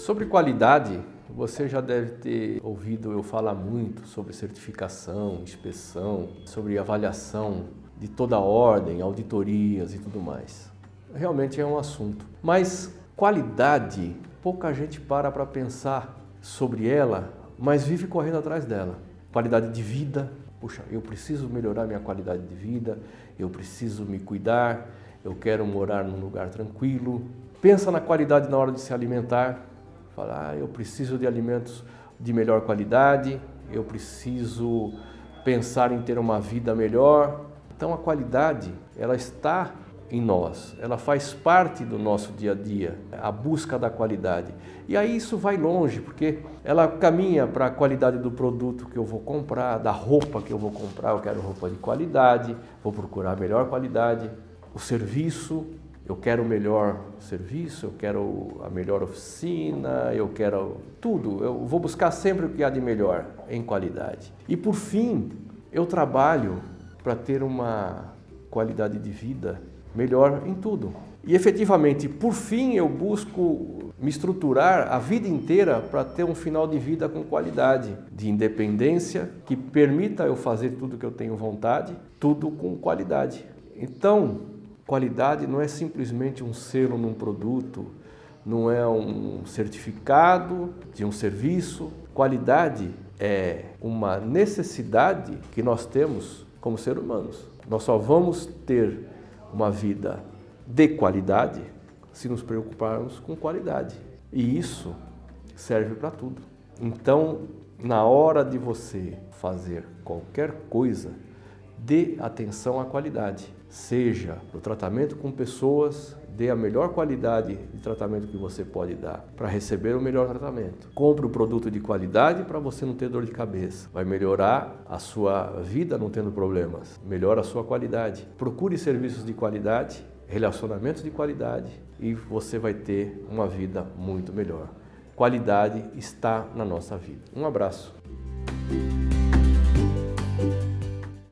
Sobre qualidade, você já deve ter ouvido eu falar muito sobre certificação, inspeção, sobre avaliação de toda ordem, auditorias e tudo mais. Realmente é um assunto. Mas qualidade, pouca gente para para pensar sobre ela, mas vive correndo atrás dela. Qualidade de vida, puxa, eu preciso melhorar minha qualidade de vida, eu preciso me cuidar, eu quero morar num lugar tranquilo. Pensa na qualidade na hora de se alimentar, fala, ah, eu preciso de alimentos de melhor qualidade, eu preciso pensar em ter uma vida melhor. Então a qualidade, ela está em nós, ela faz parte do nosso dia a dia, a busca da qualidade. E aí isso vai longe, porque ela caminha para a qualidade do produto que eu vou comprar, da roupa que eu vou comprar, eu quero roupa de qualidade, vou procurar melhor qualidade, o serviço, eu quero o melhor serviço, eu quero a melhor oficina, eu quero tudo, eu vou buscar sempre o que há de melhor em qualidade. E por fim, eu trabalho para ter uma qualidade de vida melhor em tudo. E efetivamente, por fim, eu busco me estruturar a vida inteira para ter um final de vida com qualidade, de independência, que permita eu fazer tudo que eu tenho vontade, tudo com qualidade. Então, qualidade não é simplesmente um selo num produto, não é um certificado de um serviço. Qualidade é uma necessidade que nós temos como seres humanos. Nós só vamos ter uma vida de qualidade se nos preocuparmos com qualidade. E isso serve para tudo. Então, na hora de você fazer qualquer coisa, dê atenção à qualidade. Seja no tratamento com pessoas, dê a melhor qualidade de tratamento que você pode dar para receber o melhor tratamento. Compre o produto de qualidade para você não ter dor de cabeça. Vai melhorar a sua vida não tendo problemas. Melhora a sua qualidade. Procure serviços de qualidade, relacionamentos de qualidade e você vai ter uma vida muito melhor. Qualidade está na nossa vida. Um abraço.